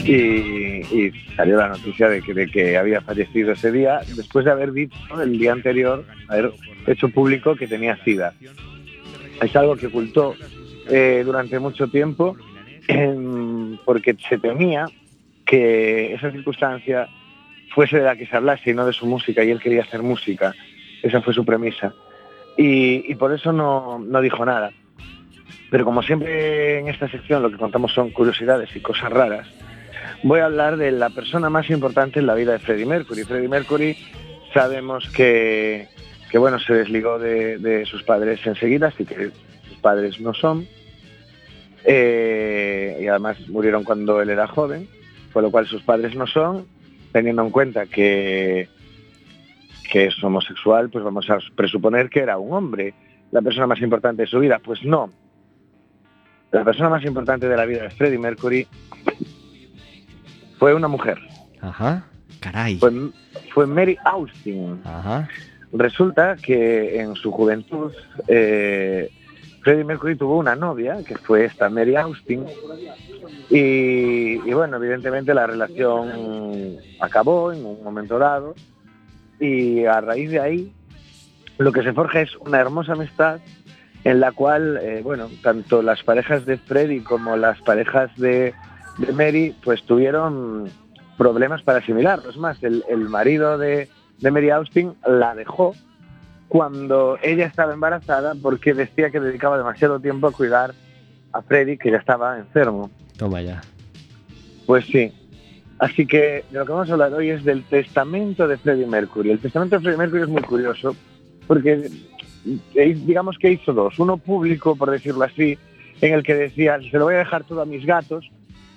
y, salió la noticia de que, había fallecido ese día después de haber dicho el día anterior, haber hecho público que tenía SIDA. Es algo que ocultó eh, durante mucho tiempo em, porque se temía que esa circunstancia fuese de la que se hablase y no de su música, y él quería hacer música. Esa fue su premisa. Y, por eso no, no dijo nada. Pero como siempre en esta sección lo que contamos son curiosidades y cosas raras, voy a hablar de la persona más importante en la vida de Freddie Mercury. Freddie Mercury sabemos que, que bueno, se desligó de, de sus padres enseguida, así que sus padres no son. Eh, y además murieron cuando él era joven, con lo cual sus padres no son, teniendo en cuenta que, que es homosexual, pues vamos a presuponer que era un hombre, la persona más importante de su vida. Pues no. La persona más importante de la vida de Freddie Mercury fue una mujer. Ajá, caray. Fue, fue Mary Austin. Ajá. Resulta que en su juventud eh, Freddie Mercury tuvo una novia, que fue esta Mary Austin, y, y bueno, evidentemente la relación acabó en un momento dado, y a raíz de ahí lo que se forja es una hermosa amistad en la cual, eh, bueno, tanto las parejas de Freddie como las parejas de, de Mary, pues tuvieron problemas para asimilarlo. Es más, el, el marido de, de Mary Austin la dejó cuando ella estaba embarazada porque decía que dedicaba demasiado tiempo a cuidar a Freddie, que ya estaba enfermo. Toma ya. Pues sí. Así que de lo que vamos a hablar hoy es del testamento de Freddie Mercury. El testamento de Freddie Mercury es muy curioso porque digamos que hizo dos. Uno público, por decirlo así, en el que decía, se lo voy a dejar todo a mis gatos.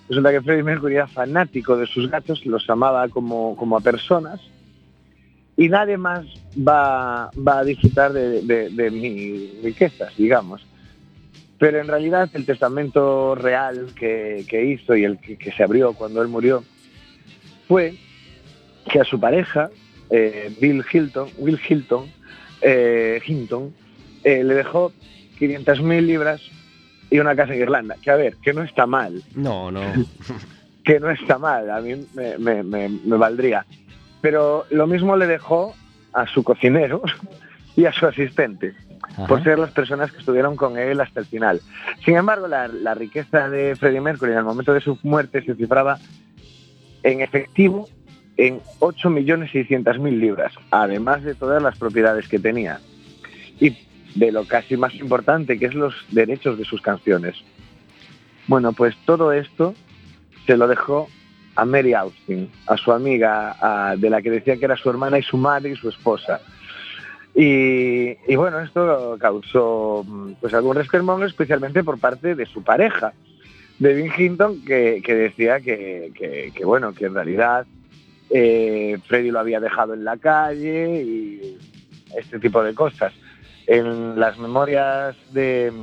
Resulta que Freddie Mercury era fanático de sus gatos, los amaba como, como a personas. Y nadie más va, va a disfrutar de, de, mis riquezas, digamos. Pero en realidad el testamento real que, hizo y el que se abrió cuando él murió fue que a su pareja, eh, Bill Hilton, Will Hilton, eh, Hinton, eh, le dejó 500.000 libras y una casa en Irlanda. Que a ver, que no está mal, No, no. [laughs] que no está mal, a mí me, me- me- me valdría. Pero lo mismo le dejó a su cocinero [laughs] y a su asistente, por ser las personas que estuvieron con él hasta el final. Sin embargo, la, la riqueza de Freddie Mercury en el momento de su muerte se cifraba en efectivo en 8.600.000 libras, además de todas las propiedades que tenía. Y de lo casi más importante, que es los derechos de sus canciones. Bueno, pues todo esto se lo dejó a Mary Austin, a su amiga, de la que decía que era su hermana y su madre y su esposa. Y, y bueno, esto causó mm, pues algún resquemor, especialmente por parte de su pareja, de Hinton, que, que decía que, bueno, que en realidad eh, Freddy lo había dejado en la calle y este tipo de cosas. En las memorias de,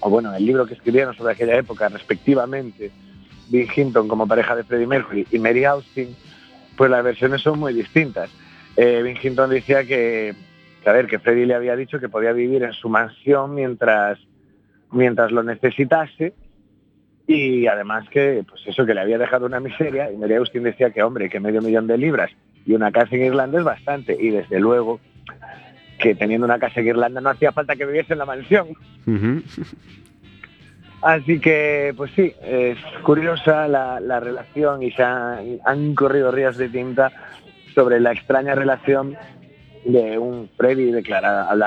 o bueno, el libro que escribieron sobre aquella época, respectivamente, Bill Hinton como pareja de Freddie Mercury y Mary Austin, pues las versiones son muy distintas. Eh, Bill Hinton decía que, que, a ver, que Freddie le había dicho que podía vivir en su mansión mientras, mientras lo necesitase y además que, pues eso, que le había dejado una miseria y Mary Austin decía que, hombre, que medio millón de libras y una casa en Irlanda es bastante y desde luego que teniendo una casa en Irlanda no hacía falta que viviese en la mansión. Así que, pues sí, es curiosa la, la relación y se han, han corrido ríos de tinta sobre la extraña relación de un Freddy declarado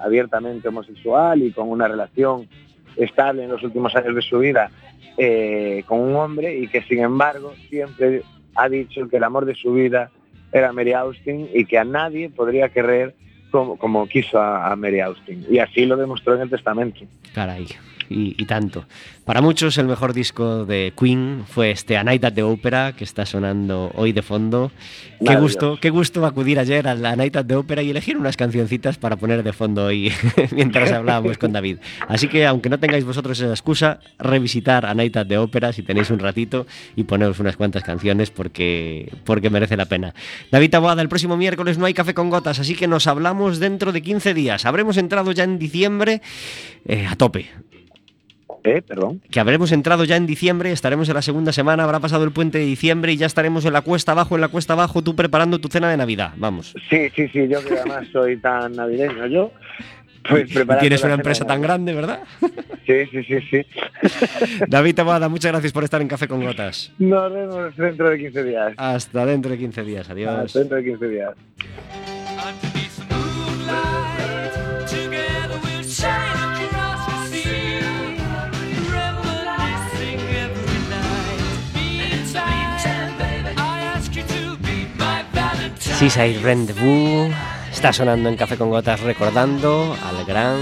abiertamente homosexual y con una relación estable en los últimos años de su vida eh, con un hombre y que sin embargo siempre ha dicho que el amor de su vida era Mary Austin y que a nadie podría querer como, como quiso a, a Mary Austin. Y así lo demostró en el testamento. Caray. Y, y tanto. Para muchos el mejor disco de Queen fue este A Night at the Opera que está sonando hoy de fondo. Qué gusto, qué gusto acudir ayer a la Night at the Opera y elegir unas cancioncitas para poner de fondo hoy [laughs] mientras hablábamos con David. Así que aunque no tengáis vosotros esa excusa, revisitar A Night at the Opera si tenéis un ratito y poneros unas cuantas canciones porque, porque merece la pena. David Taboada, el próximo miércoles no hay café con gotas, así que nos hablamos dentro de 15 días. Habremos entrado ya en diciembre eh, a tope ¿Eh? Perdón. que habremos entrado ya en diciembre, estaremos en la segunda semana, habrá pasado el puente de diciembre y ya estaremos en la cuesta abajo, en la cuesta abajo, tú preparando tu cena de Navidad, vamos. Sí, sí, sí, yo que además soy tan navideño yo. Pues [laughs] tienes una empresa tan grande, ¿verdad? [laughs] Sí, sí, sí, sí. [laughs] David Tabada, muchas gracias por estar en Café con Gotas. Nos vemos dentro de 15 días. Hasta dentro de 15 días, adiós. Hasta dentro de 15 días. Seaside Rendezvous está sonando en Café con Gotas recordando al gran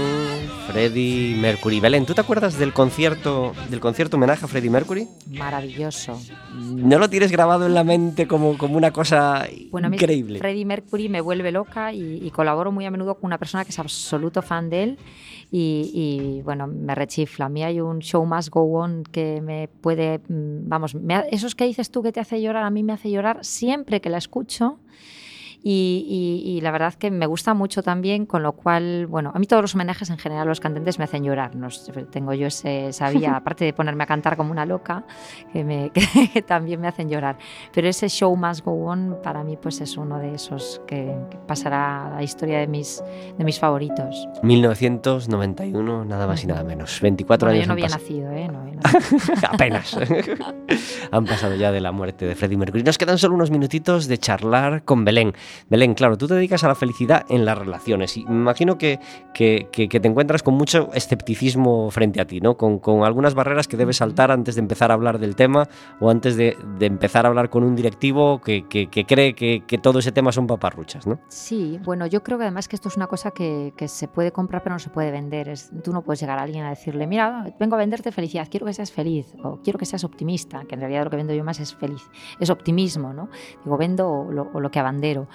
Freddie Mercury. Belén, ¿tú te acuerdas del concierto, del concierto homenaje a Freddie Mercury? Maravilloso. ¿No lo tienes grabado en la mente como, como una cosa Bueno, a mí increíble? Freddie Mercury me vuelve loca y, y colaboro muy a menudo con una persona que es absoluto fan de él y, y, bueno, me rechifla. A mí hay un show must go on que me puede, mm, vamos, me ha- esos que dices tú que te hace llorar, a mí me hace llorar siempre que la escucho. Y, y- y la verdad que me gusta mucho también, con lo cual, bueno, a mí todos los homenajes en general a los cantantes me hacen llorar. No tengo yo ese, esa vía, [laughs] aparte de ponerme a cantar como una loca, que, me, [laughs] que también me hacen llorar. Pero ese show must go on para mí pues es uno de esos que, que pasará a la historia de mis, de mis favoritos. 1991, nada más y nada menos. 24 Bueno, años yo no había nacido, ¿eh? No había [laughs] nacido. Apenas. han pasado ya de la muerte de Freddie Mercury. Nos quedan solo unos minutitos de charlar con Belén. Belén, claro, tú te dedicas a la felicidad en las relaciones y me imagino que, que, que- que te encuentras con mucho escepticismo frente a ti, ¿no? Con, con algunas barreras que debes saltar antes de empezar a hablar del tema o antes de, de empezar a hablar con un directivo que, cree que, que todo ese tema son paparruchas, ¿no? Sí, bueno, yo creo que además que esto es una cosa que, que se puede comprar pero no se puede vender. Es- tú no puedes llegar a alguien a decirle, mira, vengo a venderte felicidad, quiero que seas feliz o quiero que seas optimista, que en realidad lo que vendo yo más es feliz, es optimismo, ¿no? Digo, vendo o lo, o lo que abandero.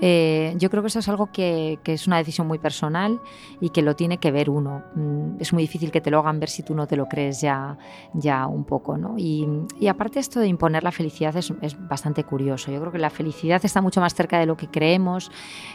Eh, yo creo que eso es algo que, que, es una decisión muy personal y que lo tiene que ver uno. Mm, es muy difícil que te lo hagan ver si tú no te lo crees ya, ya un poco. ¿no? Y, y, aparte esto de imponer la felicidad es, es, bastante curioso. Yo creo que la felicidad está mucho más cerca de lo que creemos,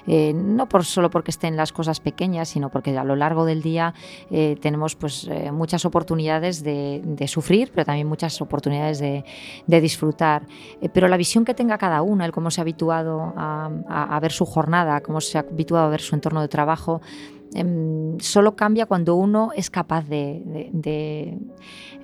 eh, no por, solo porque estén las cosas pequeñas, sino porque a lo largo del día eh, tenemos pues, eh, muchas oportunidades de, de, sufrir, pero también muchas oportunidades de, de disfrutar. Eh, pero la visión que tenga cada uno, el cómo se ha habituado a, a a ver su jornada, cómo se ha habituado a ver su entorno de trabajo, eh, solo cambia cuando uno es capaz de,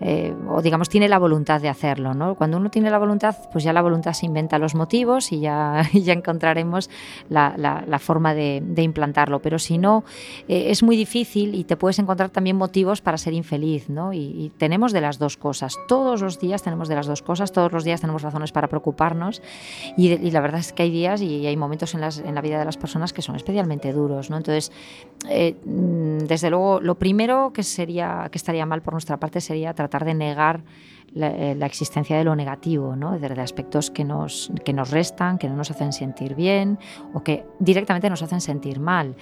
eh, o digamos tiene la voluntad de hacerlo. ¿no? Cuando uno tiene la voluntad, pues ya la voluntad se inventa los motivos y ya, [laughs] encontraremos la, forma de, implantarlo. Pero si no, eh, es muy difícil y te puedes encontrar también motivos para ser infeliz. ¿no? Y, tenemos de las dos cosas. Todos los días tenemos de las dos cosas, todos los días tenemos razones para preocuparnos y, la verdad es que hay días y hay momentos en, en, la vida de las personas que son especialmente duros. ¿no? Entonces, eh, desde luego, lo primero que, sería, que estaría mal por nuestra parte sería tratar de negar la, eh, la existencia de lo negativo, ¿no? de, aspectos que nos, que nos restan, que no nos hacen sentir bien o que directamente nos hacen sentir mal.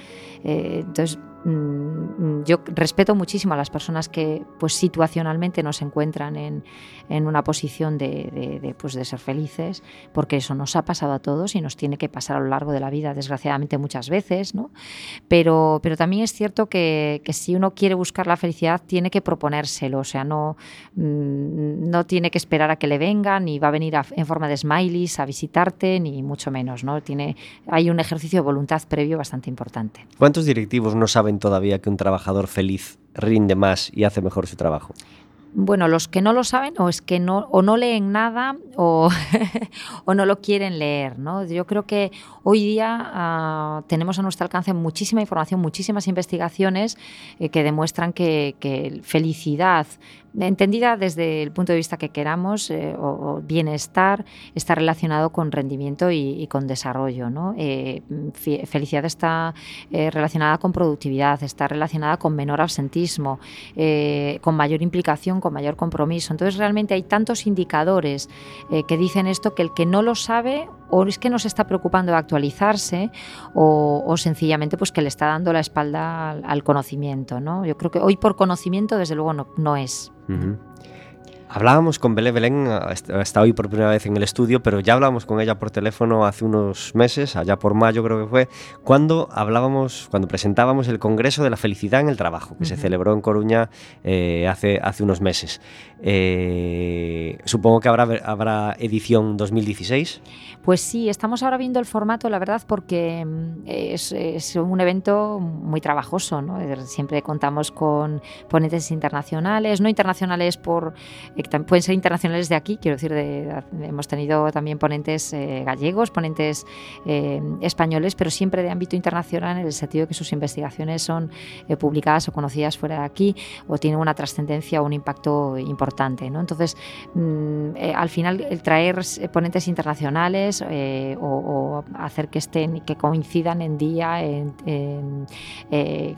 Eh, entonces, mm, yo respeto muchísimo a las personas que pues situacionalmente no se encuentran en, en una posición de, de, de, pues, de ser felices, porque eso nos ha pasado a todos y nos tiene que pasar a lo largo de la vida, desgraciadamente muchas veces, ¿no? Pero, pero también es cierto que, que si uno quiere buscar la felicidad tiene que proponérselo, o sea, no, mm, no tiene que esperar a que le vengan, ni va a venir a, en forma de smileys a visitarte, ni mucho menos, ¿no? Tiene, hay un ejercicio de voluntad previo bastante importante. ¿Cuántos directivos no saben todavía que un trabajador feliz rinde más y hace mejor su trabajo? Bueno, los que no lo saben o es que no, o no leen nada o, [laughs] o no lo quieren leer. ¿no? Yo creo que hoy día uh, tenemos a nuestro alcance muchísima información, muchísimas investigaciones eh, que demuestran que, felicidad, entendida desde el punto de vista que queramos, eh, o, bienestar está relacionado con rendimiento y, con desarrollo. Eh, felicidad está relacionada con productividad, está relacionada con menor absentismo, con mayor implicación, con mayor compromiso. Entonces realmente hay tantos indicadores que dicen esto que el que no lo sabe o es que no se está preocupando de actualizarse o, o sencillamente pues que le está dando la espalda al, al conocimiento. ¿no? Yo creo que hoy por conocimiento desde luego no, no es. Uh -huh. Hablábamos con Belé Belén, está hoy por primera vez en el estudio, pero ya hablábamos con ella por teléfono hace unos meses, allá por mayo creo que fue, cuando hablábamos, cuando presentábamos el Congreso de la Felicidad en el Trabajo, que uh -huh. se celebró en Coruña eh, hace, hace unos meses. Eh, supongo que habrá, habrá edición 2016. Pues sí, estamos ahora viendo el formato, la verdad, porque mm, es, un evento muy trabajoso, ¿no? Siempre contamos con ponentes internacionales, no internacionales por eh, pueden ser internacionales de aquí, quiero decir, de, hemos tenido también ponentes eh, gallegos, ponentes eh, españoles, pero siempre de ámbito internacional en el sentido de que sus investigaciones son eh, publicadas o conocidas fuera de aquí o tienen una trascendencia o un impacto importante. ¿no? Entonces, mm, al final, el traer ponentes internacionales eh, o, hacer que estén que coincidan en día, en,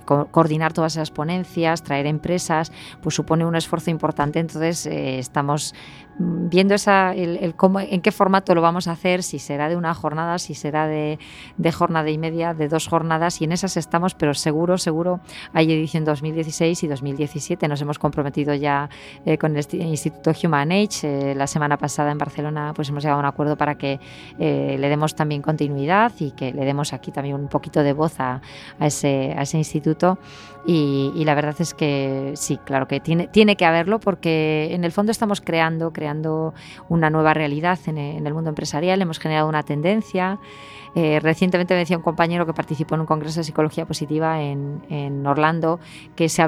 co coordinar todas esas ponencias, traer empresas, pues supone un esfuerzo importante. Entonces, estamos viendo esa, el, el cómo, en qué formato lo vamos a hacer, si será de una jornada, si será de, de, jornada y media, de dos jornadas, y en esas estamos, pero seguro, seguro hay edición 2016 y 2017. Nos hemos comprometido ya eh, con el Instituto Human Age. Eh, la semana pasada en Barcelona pues hemos llegado a un acuerdo para que eh, le demos también continuidad y que le demos aquí también un poquito de voz a, a, ese, a ese instituto. Y, la verdad es que sí, claro que tiene, tiene que haberlo porque en el fondo estamos creando, creando una nueva realidad en, en el mundo empresarial, hemos generado una tendencia. Eh, recientemente me decía un compañero que participó en un congreso de psicología positiva en, Orlando que se